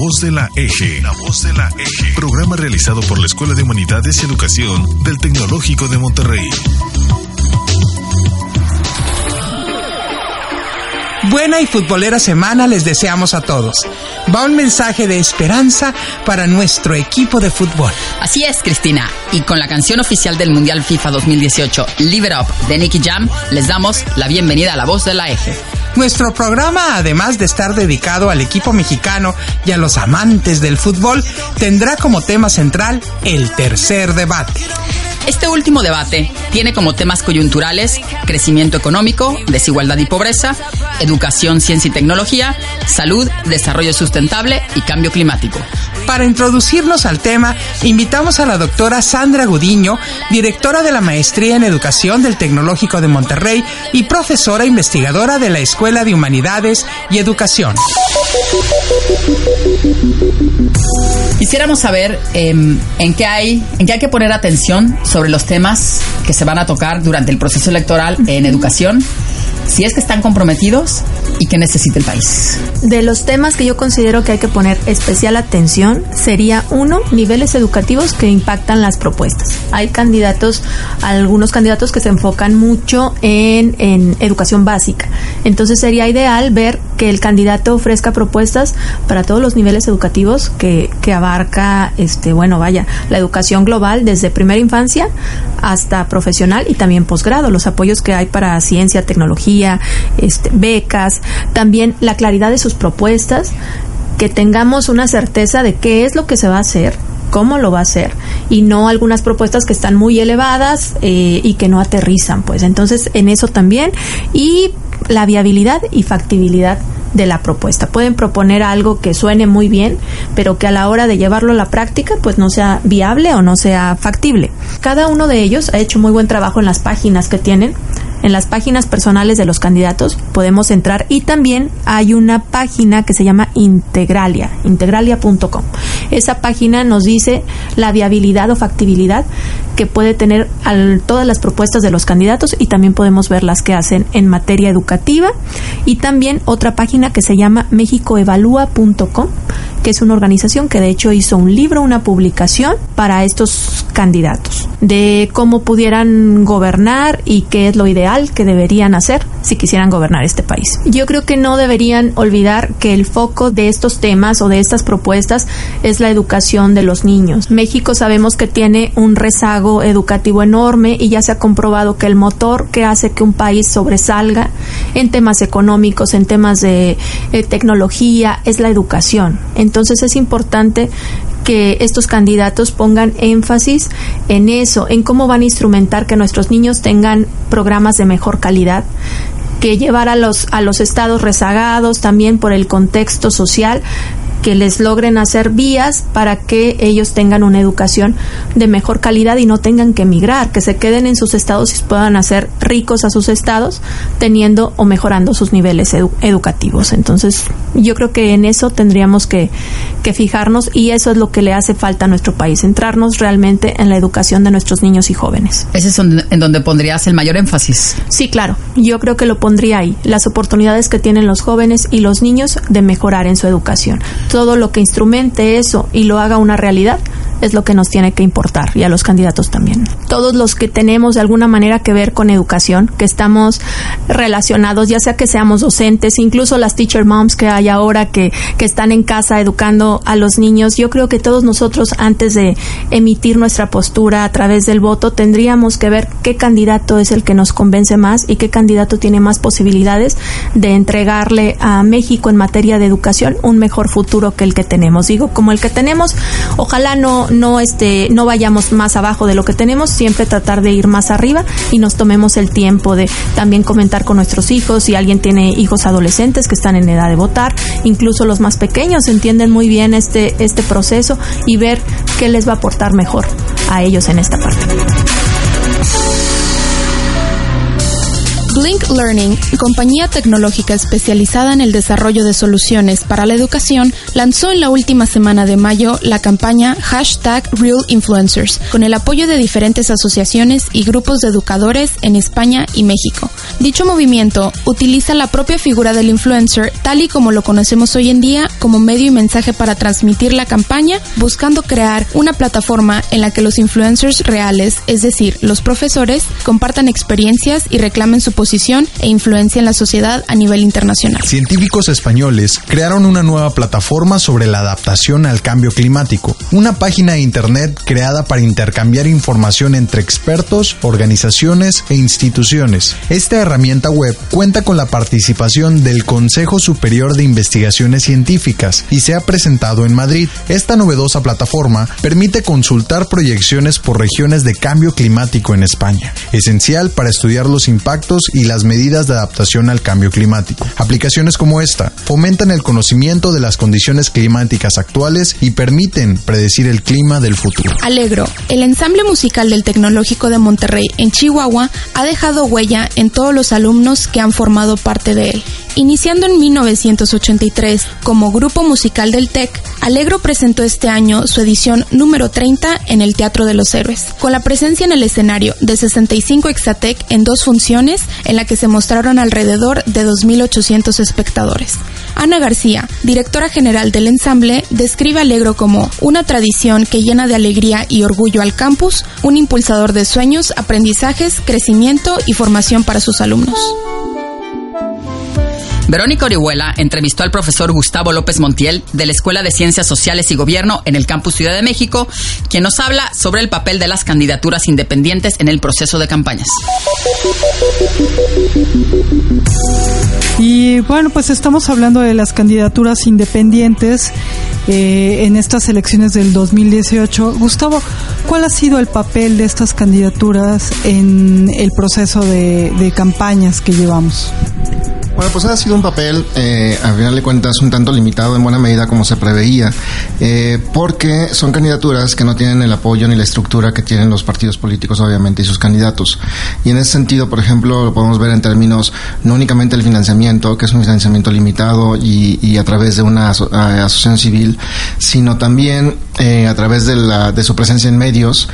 voz de la eje. La voz de la eje. Programa realizado por la Escuela de Humanidades y Educación del Tecnológico de Monterrey. Buena y futbolera semana les deseamos a todos. Va un mensaje de esperanza para nuestro equipo de fútbol. Así es, Cristina. Y con la canción oficial del Mundial FIFA 2018, Live It Up, de Nicky Jam, les damos la bienvenida a la voz de la eje. Nuestro programa, además de estar dedicado al equipo mexicano y a los amantes del fútbol, tendrá como tema central el tercer debate. Este último debate tiene como temas coyunturales crecimiento económico, desigualdad y pobreza, educación, ciencia y tecnología, salud, desarrollo sustentable y cambio climático. Para introducirnos al tema, invitamos a la doctora Sandra Gudiño, directora de la Maestría en Educación del Tecnológico de Monterrey y profesora investigadora de la Escuela de Humanidades y Educación. Quisiéramos saber eh, en qué hay, en qué hay que poner atención sobre los temas que se van a tocar durante el proceso electoral en educación, si es que están comprometidos y qué necesita el país. De los temas que yo considero que hay que poner especial atención sería uno, niveles educativos que impactan las propuestas. Hay candidatos, algunos candidatos que se enfocan mucho en, en educación básica. Entonces sería ideal ver que el candidato ofrezca propuestas para todos los niveles educativos que, que abarca, este, bueno, vaya, la educación global desde primera infancia hasta profesional y también posgrado, los apoyos que hay para ciencia, tecnología, este, becas, también la claridad de sus propuestas, que tengamos una certeza de qué es lo que se va a hacer, cómo lo va a hacer y no algunas propuestas que están muy elevadas eh, y que no aterrizan pues entonces en eso también y la viabilidad y factibilidad de la propuesta. Pueden proponer algo que suene muy bien, pero que a la hora de llevarlo a la práctica pues no sea viable o no sea factible. Cada uno de ellos ha hecho muy buen trabajo en las páginas que tienen. En las páginas personales de los candidatos podemos entrar y también hay una página que se llama Integralia, integralia.com. Esa página nos dice la viabilidad o factibilidad que puede tener todas las propuestas de los candidatos y también podemos ver las que hacen en materia educativa y también otra página que se llama mexicoevalúa.com que es una organización que de hecho hizo un libro, una publicación para estos candidatos de cómo pudieran gobernar y qué es lo ideal que deberían hacer si quisieran gobernar este país. Yo creo que no deberían olvidar que el foco de estos temas o de estas propuestas es la educación de los niños. México sabemos que tiene un rezago educativo enorme y ya se ha comprobado que el motor que hace que un país sobresalga en temas económicos, en temas de eh, tecnología, es la educación. Entonces es importante que estos candidatos pongan énfasis en eso, en cómo van a instrumentar que nuestros niños tengan programas de mejor calidad, que llevar a los a los estados rezagados también por el contexto social que les logren hacer vías para que ellos tengan una educación de mejor calidad y no tengan que emigrar, que se queden en sus estados y puedan hacer ricos a sus estados teniendo o mejorando sus niveles edu educativos. Entonces, yo creo que en eso tendríamos que, que fijarnos y eso es lo que le hace falta a nuestro país, centrarnos realmente en la educación de nuestros niños y jóvenes. ¿Ese es en donde pondrías el mayor énfasis? Sí, claro. Yo creo que lo pondría ahí. Las oportunidades que tienen los jóvenes y los niños de mejorar en su educación todo lo que instrumente eso y lo haga una realidad es lo que nos tiene que importar y a los candidatos también. Todos los que tenemos de alguna manera que ver con educación, que estamos relacionados, ya sea que seamos docentes, incluso las teacher moms que hay ahora que, que están en casa educando a los niños, yo creo que todos nosotros antes de emitir nuestra postura a través del voto tendríamos que ver qué candidato es el que nos convence más y qué candidato tiene más posibilidades de entregarle a México en materia de educación un mejor futuro que el que tenemos. Digo, como el que tenemos, ojalá no, no, este, no vayamos más abajo de lo que tenemos, siempre tratar de ir más arriba y nos tomemos el tiempo de también comentar con nuestros hijos, si alguien tiene hijos adolescentes que están en edad de votar, incluso los más pequeños entienden muy bien este, este proceso y ver qué les va a aportar mejor a ellos en esta parte. Blink Learning, compañía tecnológica especializada en el desarrollo de soluciones para la educación, lanzó en la última semana de mayo la campaña Hashtag Real Influencers, con el apoyo de diferentes asociaciones y grupos de educadores en España y México. Dicho movimiento utiliza la propia figura del influencer, tal y como lo conocemos hoy en día, como medio y mensaje para transmitir la campaña, buscando crear una plataforma en la que los influencers reales, es decir, los profesores, compartan experiencias y reclamen su posición e influencia en la sociedad a nivel internacional. Científicos españoles crearon una nueva plataforma sobre la adaptación al cambio climático, una página de internet creada para intercambiar información entre expertos, organizaciones e instituciones. Esta herramienta web cuenta con la participación del Consejo Superior de Investigaciones Científicas y se ha presentado en Madrid. Esta novedosa plataforma permite consultar proyecciones por regiones de cambio climático en España, esencial para estudiar los impactos y las medidas de adaptación al cambio climático. Aplicaciones como esta fomentan el conocimiento de las condiciones climáticas actuales y permiten predecir el clima del futuro. Alegro, el ensamble musical del Tecnológico de Monterrey en Chihuahua ha dejado huella en los alumnos que han formado parte de él. Iniciando en 1983 como grupo musical del TEC, Alegro presentó este año su edición número 30 en el Teatro de los Héroes, con la presencia en el escenario de 65 Exatec en dos funciones en la que se mostraron alrededor de 2.800 espectadores. Ana García, directora general del ensamble, describe Alegro como una tradición que llena de alegría y orgullo al campus, un impulsador de sueños, aprendizajes, crecimiento y formación para sus alumnos. Verónica Orihuela entrevistó al profesor Gustavo López Montiel de la Escuela de Ciencias Sociales y Gobierno en el Campus Ciudad de México, quien nos habla sobre el papel de las candidaturas independientes en el proceso de campañas. Y bueno, pues estamos hablando de las candidaturas independientes eh, en estas elecciones del 2018. Gustavo, ¿cuál ha sido el papel de estas candidaturas en el proceso de, de campañas que llevamos? Bueno, pues ha sido un papel, eh, a final de cuentas, un tanto limitado en buena medida como se preveía, eh, porque son candidaturas que no tienen el apoyo ni la estructura que tienen los partidos políticos, obviamente, y sus candidatos. Y en ese sentido, por ejemplo, lo podemos ver en términos no únicamente el financiamiento, que es un financiamiento limitado y, a través de una asociación civil, sino también eh, a través de, la, de su presencia en medios,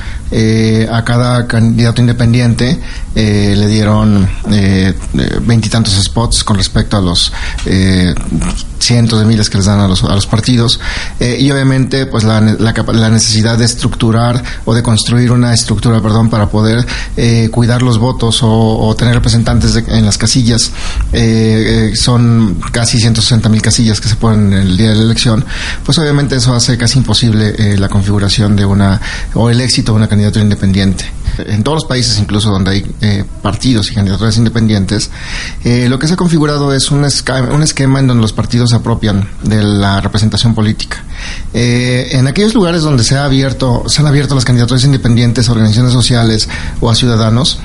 a cada candidato independiente le dieron veintitantos spots con respecto a los eh, cientos de miles que les dan a los, a los partidos. Eh, y obviamente pues la, la, necesidad de estructurar o de construir una estructura perdón para poder eh, cuidar los votos o, tener representantes en las casillas son casi 160 mil casillas que se ponen en el día de la elección pues obviamente eso hace casi imposible la configuración de una o el éxito de una candidatura independiente en todos los países incluso donde hay partidos y candidaturas independientes lo que se configura es un, un esquema en donde los partidos se apropian de la representación política. Eh, en aquellos lugares donde se ha abierto, se han abierto las candidaturas independientes a organizaciones sociales o a ciudadanos,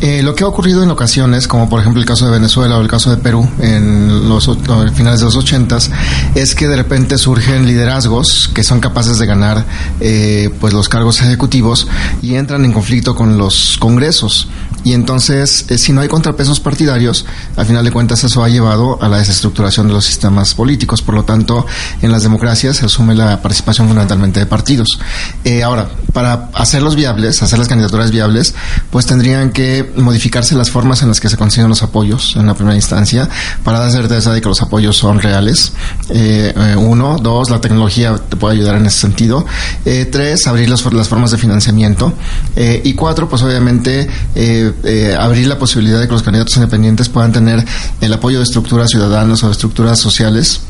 eh, lo que ha ocurrido en ocasiones, como por ejemplo el caso de Venezuela o el caso de Perú en los finales de los ochentas, es que de repente surgen liderazgos que son capaces de ganar eh, pues los cargos ejecutivos y entran en conflicto con los congresos. Y entonces, si no hay contrapesos partidarios, al final de cuentas eso ha llevado a la desestructuración de los sistemas políticos. Por lo tanto, en las democracias se asume la participación fundamentalmente de partidos. Eh, ahora, para hacerlos viables, hacer las candidaturas viables, pues tendrían que modificarse las formas en las que se consiguen los apoyos en la primera instancia para dar certeza de que los apoyos son reales. Eh, eh, uno, dos, la tecnología te puede ayudar en ese sentido. tres, abrir las, las formas de financiamiento. y cuatro, pues obviamente abrir la posibilidad de que los candidatos independientes puedan tener el apoyo de estructuras ciudadanas o de estructuras sociales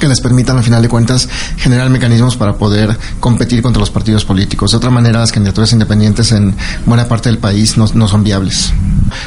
que les permitan, al final de cuentas, generar mecanismos para poder competir contra los partidos políticos. De otra manera, las candidaturas independientes en buena parte del país no, no son viables.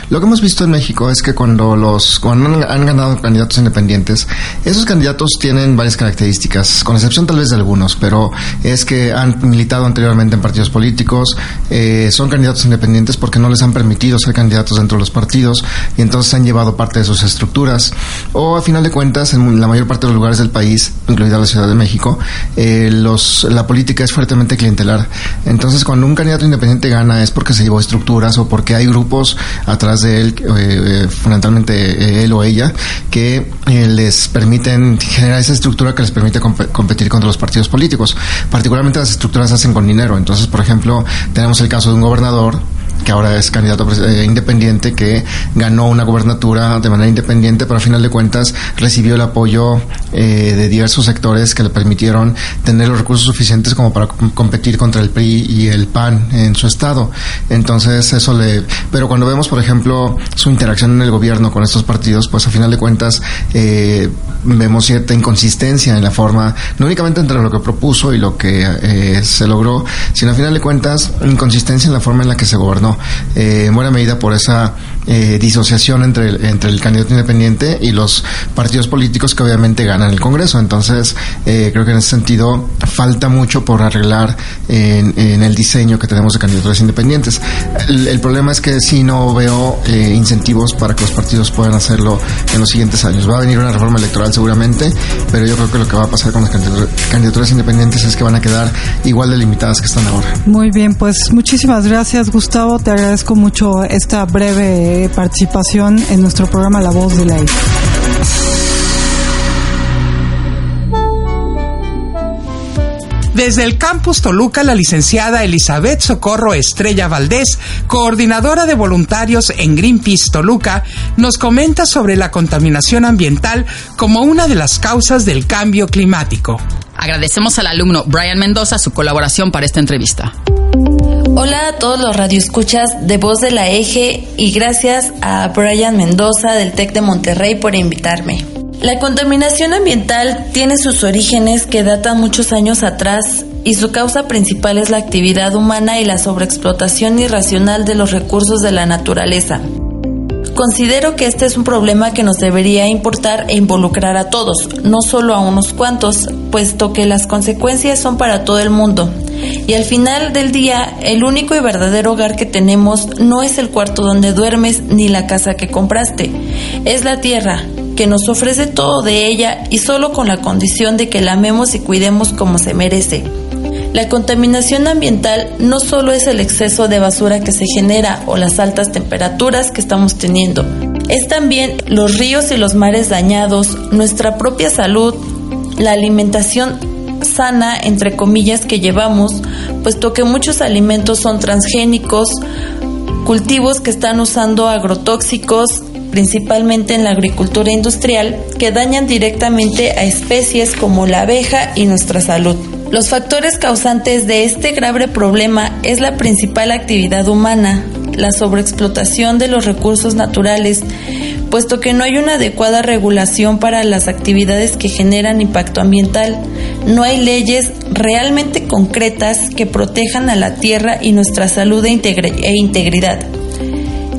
Lo que hemos visto en México es que cuando los cuando han, han ganado candidatos independientes, esos candidatos tienen varias características, con excepción tal vez de algunos, pero es que han militado anteriormente en partidos políticos, eh, son candidatos independientes porque no les han permitido ser candidatos dentro de los partidos y entonces han llevado parte de sus estructuras. O a final de cuentas, en la mayor parte de los lugares del país, incluida la Ciudad de México, eh, los, la política es fuertemente clientelar. Entonces, cuando un candidato independiente gana es porque se llevó estructuras o porque hay grupos atrás de él, eh, fundamentalmente él o ella, que les permiten generar esa estructura que les permite competir contra los partidos políticos. Particularmente las estructuras se hacen con dinero. Entonces, por ejemplo, tenemos el caso de un gobernador que ahora es candidato eh, independiente, que ganó una gobernatura de manera independiente, pero a final de cuentas recibió el apoyo eh, de diversos sectores que le permitieron tener los recursos suficientes como para competir contra el PRI y el PAN en su estado. Entonces, eso le. Pero cuando vemos, por ejemplo, su interacción en el gobierno con estos partidos, pues a final de cuentas eh, vemos cierta inconsistencia en la forma, no únicamente entre lo que propuso y lo que se logró, sino a final de cuentas, inconsistencia en la forma en la que se gobernó eh, en buena medida por esa eh, disociación entre el, entre el candidato independiente y los partidos políticos que obviamente ganan el Congreso. Entonces, eh, creo que en ese sentido falta mucho por arreglar en, el diseño que tenemos de candidaturas independientes. El, problema es que si no veo incentivos para que los partidos puedan hacerlo en los siguientes años. Va a venir una reforma electoral seguramente, pero yo creo que lo que va a pasar con las candidaturas independientes es que van a quedar igual de limitadas que están ahora. Muy bien, pues muchísimas gracias Gustavo te agradezco mucho esta breve participación en nuestro programa La Voz de la Desde el campus Toluca, la licenciada Elizabeth Socorro Estrella Valdés, coordinadora de voluntarios en Greenpeace Toluca, nos comenta sobre la contaminación ambiental como una de las causas del cambio climático. Agradecemos al alumno Brian Mendoza su colaboración para esta entrevista. Hola a todos los radioescuchas de Voz de la Eje y gracias a Brian Mendoza del TEC de Monterrey por invitarme. La contaminación ambiental tiene sus orígenes que datan muchos años atrás y su causa principal es la actividad humana y la sobreexplotación irracional de los recursos de la naturaleza. Considero que este es un problema que nos debería importar e involucrar a todos, no solo a unos cuantos, puesto que las consecuencias son para todo el mundo. Y al final del día, el único y verdadero hogar que tenemos no es el cuarto donde duermes ni la casa que compraste, es la tierra, que nos ofrece todo de ella y solo con la condición de que la amemos y cuidemos como se merece. La contaminación ambiental no solo es el exceso de basura que se genera o las altas temperaturas que estamos teniendo, es también los ríos y los mares dañados, nuestra propia salud, la alimentación sana, entre comillas, que llevamos, puesto que muchos alimentos son transgénicos, cultivos que están usando agrotóxicos, principalmente en la agricultura industrial, que dañan directamente a especies como la abeja y nuestra salud. Los factores causantes de este grave problema es la principal actividad humana, la sobreexplotación de los recursos naturales, puesto que no hay una adecuada regulación para las actividades que generan impacto ambiental. No hay leyes realmente concretas que protejan a la tierra y nuestra salud e, e integridad.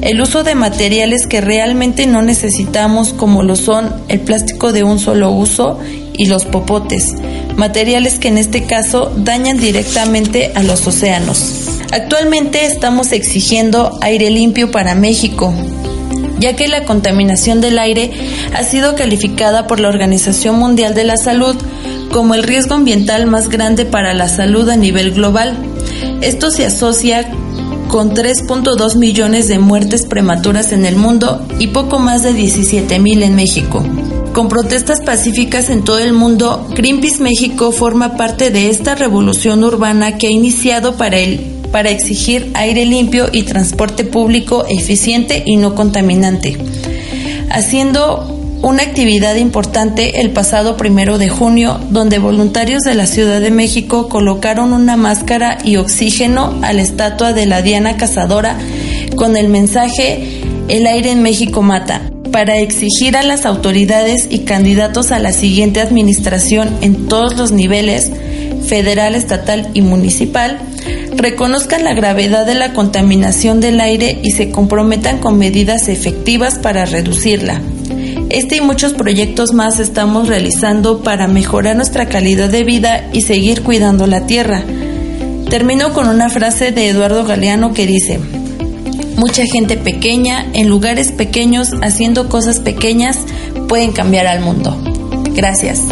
El uso de materiales que realmente no necesitamos como lo son el plástico de un solo uso y los popotes, materiales que en este caso dañan directamente a los océanos. Actualmente estamos exigiendo aire limpio para México, ya que la contaminación del aire ha sido calificada por la Organización Mundial de la Salud como el riesgo ambiental más grande para la salud a nivel global. Esto se asocia con 3.2 millones de muertes prematuras en el mundo y poco más de 17 mil en México. Con protestas pacíficas en todo el mundo, Greenpeace México forma parte de esta revolución urbana que ha iniciado para, para exigir aire limpio y transporte público eficiente y no contaminante, haciendo una actividad importante el pasado primero de junio, donde voluntarios de la Ciudad de México colocaron una máscara y oxígeno a la estatua de la Diana Cazadora con el mensaje El aire en México mata para exigir a las autoridades y candidatos a la siguiente administración en todos los niveles, federal, estatal y municipal, reconozcan la gravedad de la contaminación del aire y se comprometan con medidas efectivas para reducirla. Este y muchos proyectos más estamos realizando para mejorar nuestra calidad de vida y seguir cuidando la tierra. Termino con una frase de Eduardo Galeano que dice, Mucha gente pequeña, en lugares pequeños, haciendo cosas pequeñas, pueden cambiar al mundo. Gracias.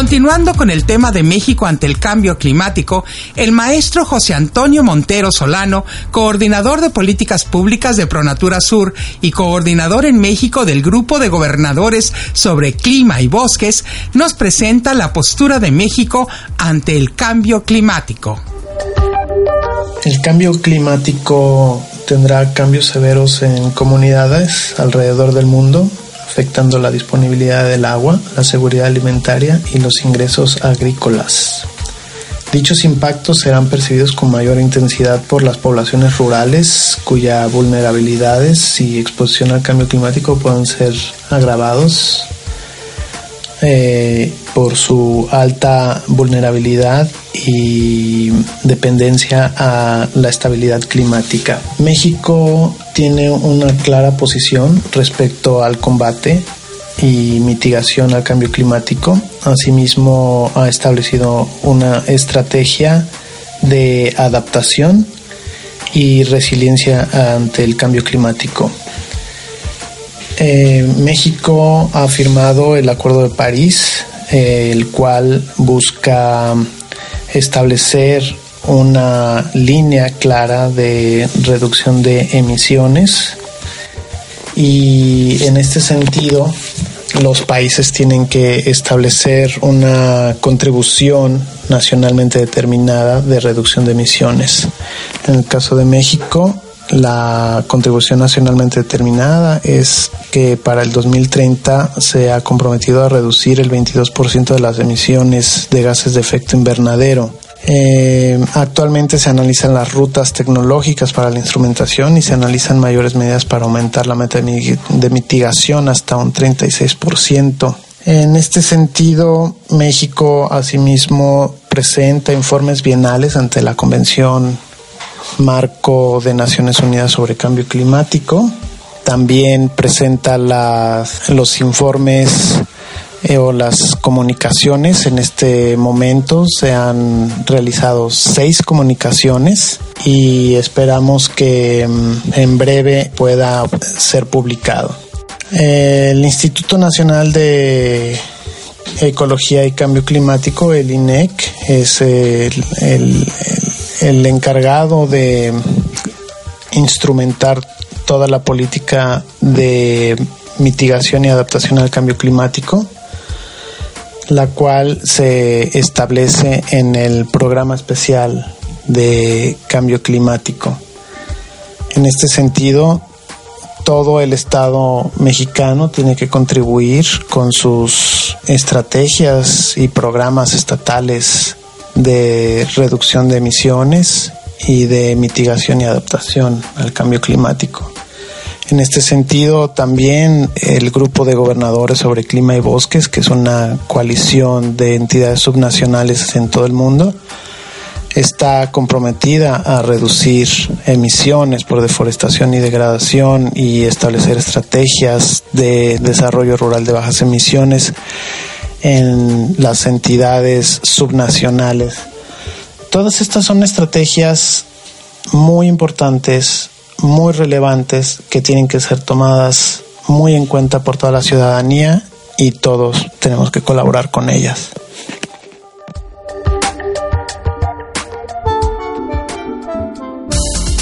Continuando con el tema de México ante el cambio climático, el maestro José Antonio Montero Solano, coordinador de políticas públicas de Pronatura Sur y coordinador en México del Grupo de Gobernadores sobre Clima y Bosques, nos presenta la postura de México ante el cambio climático. El cambio climático tendrá cambios severos en comunidades alrededor del mundo, afectando la disponibilidad del agua, la seguridad alimentaria y los ingresos agrícolas. Dichos impactos serán percibidos con mayor intensidad por las poblaciones rurales cuya vulnerabilidades y exposición al cambio climático pueden ser agravados eh, por su alta vulnerabilidad y dependencia a la estabilidad climática. México tiene una clara posición respecto al combate y mitigación al cambio climático. Asimismo, ha establecido una estrategia de adaptación y resiliencia ante el cambio climático. Eh, México ha firmado el Acuerdo de París, eh, el cual busca establecer una línea clara de reducción de emisiones y en este sentido los países tienen que establecer una contribución nacionalmente determinada de reducción de emisiones. En el caso de México, la contribución nacionalmente determinada es que para el 2030 se ha comprometido a reducir el 22% de las emisiones de gases de efecto invernadero. Eh, actualmente se analizan las rutas tecnológicas para la instrumentación y se analizan mayores medidas para aumentar la meta de mitigación hasta un 36%. En este sentido, México asimismo presenta informes bienales ante la Convención Marco de Naciones Unidas sobre Cambio Climático. También presenta las, los informes eh, o las comunicaciones. En este momento se han realizado seis comunicaciones y esperamos que mm, en breve pueda ser publicado. El Instituto Nacional de Ecología y Cambio Climático, el INEC, es el, el encargado de instrumentar toda la política de mitigación y adaptación al cambio climático la cual se establece en el programa especial de cambio climático. En este sentido, todo el Estado mexicano tiene que contribuir con sus estrategias y programas estatales de reducción de emisiones y de mitigación y adaptación al cambio climático. En este sentido, también el grupo de gobernadores sobre clima y bosques, que es una coalición de entidades subnacionales en todo el mundo, está comprometida a reducir emisiones por deforestación y degradación y establecer estrategias de desarrollo rural de bajas emisiones en las entidades subnacionales. Todas estas son estrategias muy importantes muy relevantes que tienen que ser tomadas muy en cuenta por toda la ciudadanía y todos tenemos que colaborar con ellas.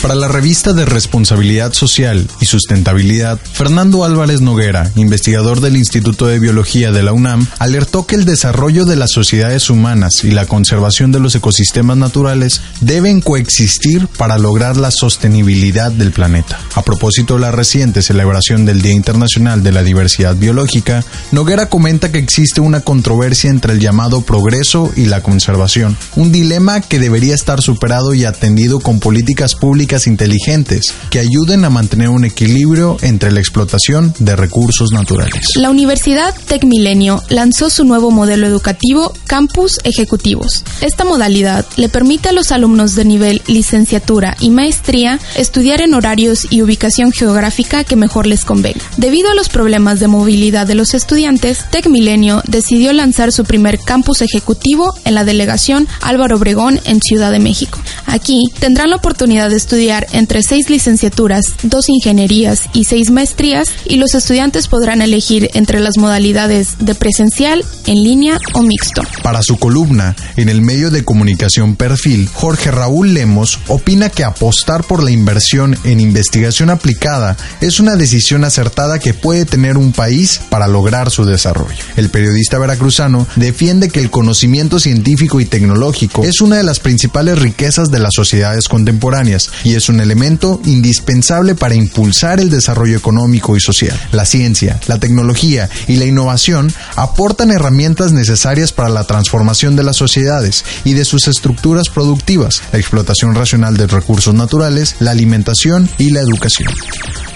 Para la revista de Responsabilidad Social y Sustentabilidad, Fernando Álvarez Noguera, investigador del Instituto de Biología de la UNAM, alertó que el desarrollo de las sociedades humanas y la conservación de los ecosistemas naturales deben coexistir para lograr la sostenibilidad del planeta. A propósito de la reciente celebración del Día Internacional de la Diversidad Biológica, Noguera comenta que existe una controversia entre el llamado progreso y la conservación, un dilema que debería estar superado y atendido con políticas públicas inteligentes que ayuden a mantener un equilibrio entre la explotación de recursos naturales. La Universidad TecMilenio lanzó su nuevo modelo educativo Campus Ejecutivos. Esta modalidad le permite a los alumnos de nivel licenciatura y maestría estudiar en horarios y ubicación geográfica que mejor les convenga. Debido a los problemas de movilidad de los estudiantes, TecMilenio decidió lanzar su primer campus ejecutivo en la delegación Álvaro Obregón en Ciudad de México. Aquí tendrán la oportunidad de estudiar entre seis licenciaturas, dos ingenierías y seis maestrías y los estudiantes podrán elegir entre las modalidades de presencial, en línea o mixto. Para su columna, en el medio de comunicación Perfil, Jorge Raúl Lemos opina que apostar por la inversión en investigación aplicada es una decisión acertada que puede tener un país para lograr su desarrollo. El periodista veracruzano defiende que el conocimiento científico y tecnológico es una de las principales riquezas de las sociedades contemporáneas y es un elemento indispensable para impulsar el desarrollo económico y social. La ciencia, la tecnología y la innovación aportan herramientas necesarias para la transformación de las sociedades y de sus estructuras productivas, la explotación racional de recursos naturales, la alimentación y la educación.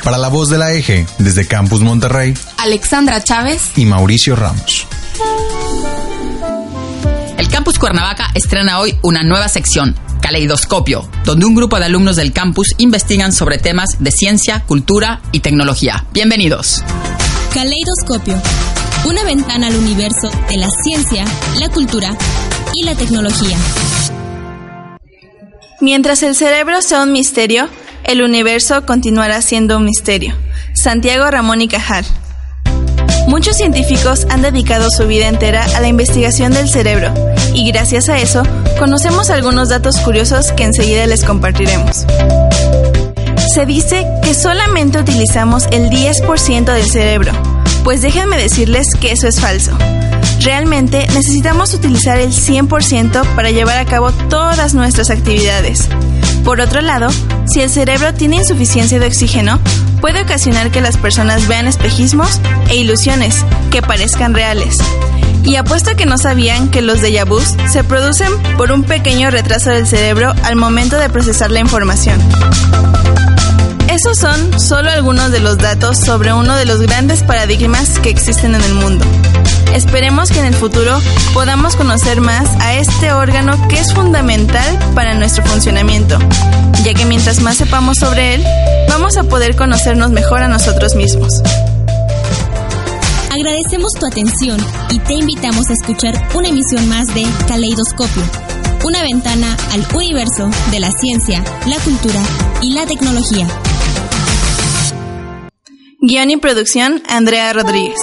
Para la voz de la Eje, desde Campus Monterrey, Alexandra Chávez y Mauricio Ramos. El Campus Cuernavaca estrena hoy una nueva sección, Caleidoscopio, donde un grupo de alumnos del campus investigan sobre temas de ciencia, cultura y tecnología. Bienvenidos. Caleidoscopio, una ventana al universo de la ciencia, la cultura y la tecnología. Mientras el cerebro sea un misterio, el universo continuará siendo un misterio. Santiago Ramón y Cajal. Muchos científicos han dedicado su vida entera a la investigación del cerebro y gracias a eso conocemos algunos datos curiosos que enseguida les compartiremos. Se dice que solamente utilizamos el 10% del cerebro, pues déjenme decirles que eso es falso. Realmente necesitamos utilizar el 100% para llevar a cabo todas nuestras actividades. Por otro lado, si el cerebro tiene insuficiencia de oxígeno, puede ocasionar que las personas vean espejismos e ilusiones que parezcan reales. Y apuesto que no sabían que los déjà vus se producen por un pequeño retraso del cerebro al momento de procesar la información. Esos son solo algunos de los datos sobre uno de los grandes paradigmas que existen en el mundo. Esperemos que en el futuro podamos conocer más a este órgano que es fundamental para nuestro funcionamiento, ya que mientras más sepamos sobre él, vamos a poder conocernos mejor a nosotros mismos. Agradecemos tu atención y te invitamos a escuchar una emisión más de Caleidoscopio, una ventana al universo de la ciencia, la cultura y la tecnología. Guión y producción, Andrea Rodríguez.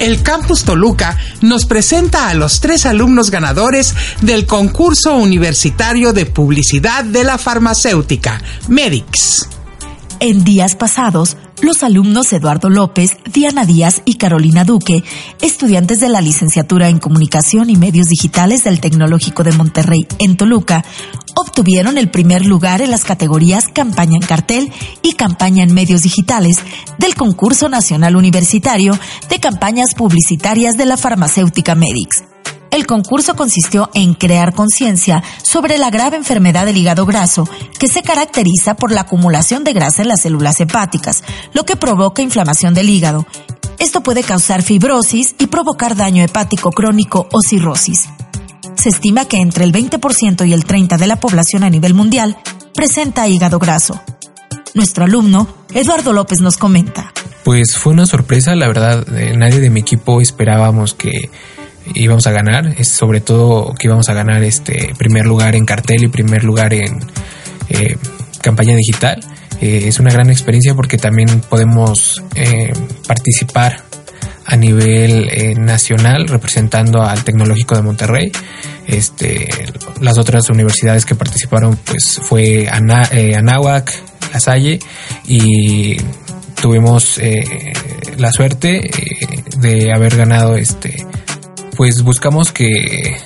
El Campus Toluca nos presenta a los tres alumnos ganadores del concurso universitario de publicidad de la farmacéutica, MEDIX. En días pasados, los alumnos Eduardo López, Diana Díaz y Carolina Duque, estudiantes de la licenciatura en Comunicación y Medios Digitales del Tecnológico de Monterrey en Toluca, obtuvieron el primer lugar en las categorías Campaña en Cartel y Campaña en Medios Digitales del Concurso Nacional Universitario de Campañas Publicitarias de la Farmacéutica Medix. El concurso consistió en crear conciencia sobre la grave enfermedad del hígado graso, que se caracteriza por la acumulación de grasa en las células hepáticas, lo que provoca inflamación del hígado. Esto puede causar fibrosis y provocar daño hepático crónico o cirrosis. Se estima que entre el 20% y el 30% de la población a nivel mundial presenta hígado graso. Nuestro alumno, Eduardo López, nos comenta. Pues fue una sorpresa, la verdad, eh, nadie de mi equipo esperábamos que íbamos a ganar, es sobre todo que íbamos a ganar este primer lugar en cartel y primer lugar en eh, campaña digital. Eh, es una gran experiencia porque también podemos eh, participar a nivel nacional representando al Tecnológico de Monterrey. Este, las otras universidades que participaron pues fue Ana, Anáhuac, La Salle y tuvimos la suerte de haber ganado este pues buscamos que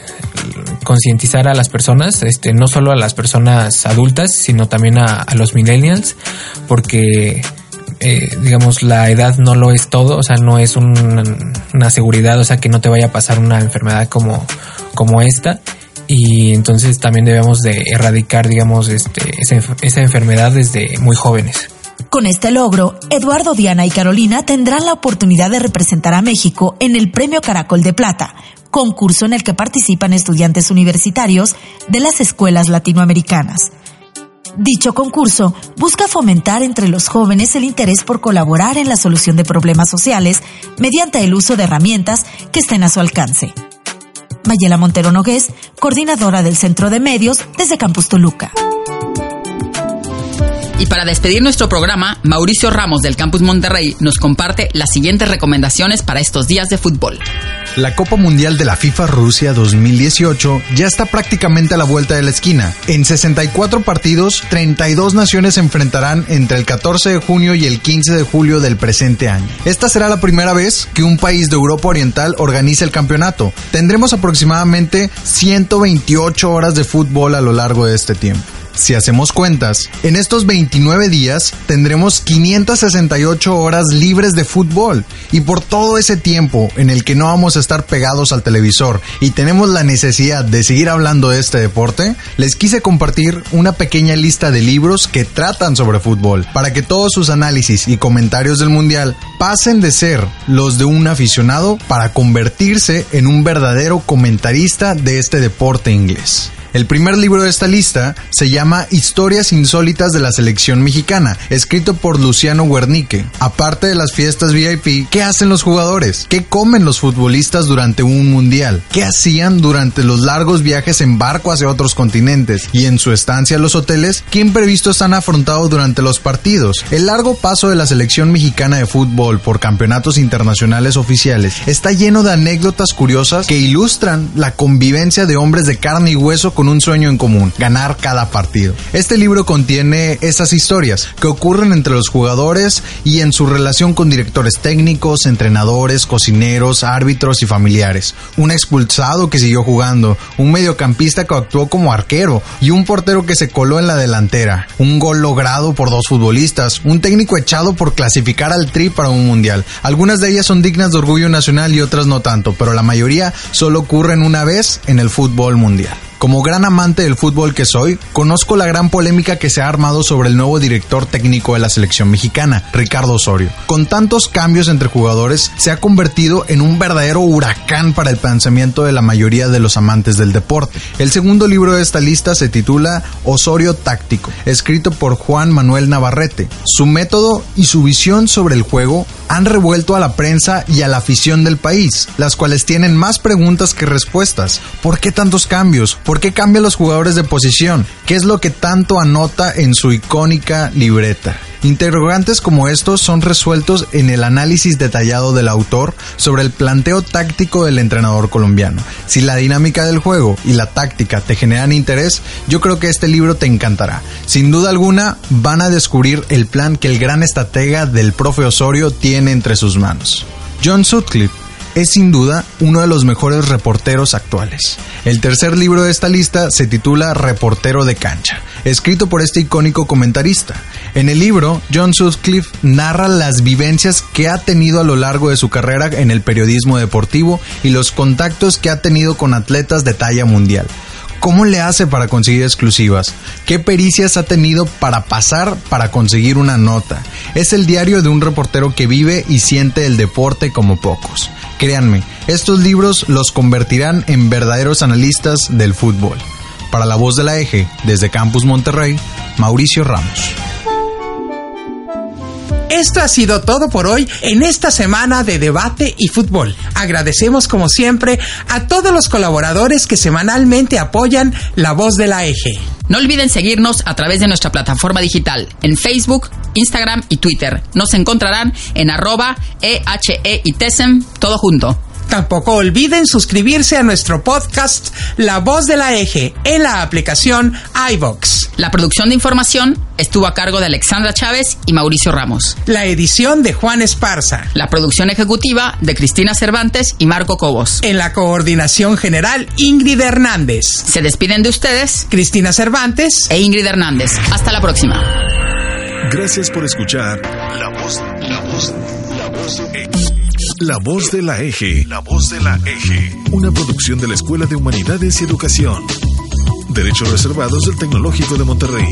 concientizar a las personas, este, no solo a las personas adultas, sino también a, los millennials, porque eh, digamos la edad no lo es todo, o sea, no es una seguridad, o sea, que no te vaya a pasar una enfermedad como, como esta. y entonces también debemos de erradicar, digamos, este, esa, esa enfermedad desde muy jóvenes. Con este logro, Eduardo, Diana y Carolina tendrán la oportunidad de representar a México en el Premio Caracol de Plata, concurso en el que participan estudiantes universitarios de las escuelas latinoamericanas. Dicho concurso busca fomentar entre los jóvenes el interés por colaborar en la solución de problemas sociales mediante el uso de herramientas que estén a su alcance. Mayela Montero Nogués, coordinadora del Centro de Medios desde Campus Toluca. Y para despedir nuestro programa, Mauricio Ramos del Campus Monterrey nos comparte las siguientes recomendaciones para estos días de fútbol. La Copa Mundial de la FIFA Rusia 2018 ya está prácticamente a la vuelta de la esquina. En 64 partidos, 32 naciones se enfrentarán entre el 14 de junio y el 15 de julio del presente año. Esta será la primera vez que un país de Europa Oriental organice el campeonato. Tendremos aproximadamente 128 horas de fútbol a lo largo de este tiempo. Si hacemos cuentas, en estos 29 días tendremos 568 horas libres de fútbol y por todo ese tiempo en el que no vamos a estar pegados al televisor y tenemos la necesidad de seguir hablando de este deporte, les quise compartir una pequeña lista de libros que tratan sobre fútbol para que todos sus análisis y comentarios del mundial pasen de ser los de un aficionado para convertirse en un verdadero comentarista de este deporte inglés. El primer libro de esta lista se llama Historias insólitas de la selección mexicana, escrito por Luciano Guernique. Aparte de las fiestas VIP, ¿qué hacen los jugadores? ¿Qué comen los futbolistas durante un mundial? ¿Qué hacían durante los largos viajes en barco hacia otros continentes? Y en su estancia en los hoteles, ¿qué imprevistos han afrontado durante los partidos? El largo paso de la selección mexicana de fútbol por campeonatos internacionales oficiales está lleno de anécdotas curiosas que ilustran la convivencia de hombres de carne y hueso un sueño en común, ganar cada partido. Este libro contiene esas historias que ocurren entre los jugadores y en su relación con directores técnicos, entrenadores, cocineros, árbitros y familiares. Un expulsado que siguió jugando, un mediocampista que actuó como arquero y un portero que se coló en la delantera, un gol logrado por dos futbolistas, un técnico echado por clasificar al tri para un mundial. Algunas de ellas son dignas de orgullo nacional y otras no tanto, pero la mayoría solo ocurren una vez en el fútbol mundial. Como gran amante del fútbol que soy, conozco la gran polémica que se ha armado sobre el nuevo director técnico de la selección mexicana, Ricardo Osorio. Con tantos cambios entre jugadores, se ha convertido en un verdadero huracán para el pensamiento de la mayoría de los amantes del deporte. El segundo libro de esta lista se titula Osorio Táctico, escrito por Juan Manuel Navarrete. Su método y su visión sobre el juego han revuelto a la prensa y a la afición del país, las cuales tienen más preguntas que respuestas. ¿Por qué tantos cambios? ¿Por qué cambia los jugadores de posición? ¿Qué es lo que tanto anota en su icónica libreta? Interrogantes como estos son resueltos en el análisis detallado del autor sobre el planteo táctico del entrenador colombiano. Si la dinámica del juego y la táctica te generan interés, yo creo que este libro te encantará. Sin duda alguna, van a descubrir el plan que el gran estratega del profe Osorio tiene entre sus manos. John Sutcliffe es sin duda uno de los mejores reporteros actuales. El tercer libro de esta lista se titula Reportero de cancha, escrito por este icónico comentarista. En el libro, John Sutcliffe narra las vivencias que ha tenido a lo largo de su carrera en el periodismo deportivo y los contactos que ha tenido con atletas de talla mundial. ¿Cómo le hace para conseguir exclusivas? ¿Qué pericias ha tenido para pasar para conseguir una nota? Es el diario de un reportero que vive y siente el deporte como pocos. Créanme, estos libros los convertirán en verdaderos analistas del fútbol. Para la voz de la eje, desde Campus Monterrey, Mauricio Ramos. Esto ha sido todo por hoy en esta semana de debate y fútbol. Agradecemos como siempre a todos los colaboradores que semanalmente apoyan la voz de la eje. No olviden seguirnos a través de nuestra plataforma digital en Facebook, Instagram y Twitter. Nos encontrarán en arroba EHE y TESEM, todo junto. Tampoco olviden suscribirse a nuestro podcast La Voz de la Eje en la aplicación iVox. La producción de información estuvo a cargo de Alexandra Chávez y Mauricio Ramos. La edición de Juan Esparza. La producción ejecutiva de Cristina Cervantes y Marco Cobos. En la coordinación general, Ingrid Hernández. Se despiden de ustedes, Cristina Cervantes e Ingrid Hernández. Hasta la próxima. Gracias por escuchar La Voz, La Voz, La Voz. La voz de la eje. La voz de la eje. Una producción de la Escuela de Humanidades y Educación. Derechos reservados del Tecnológico de Monterrey.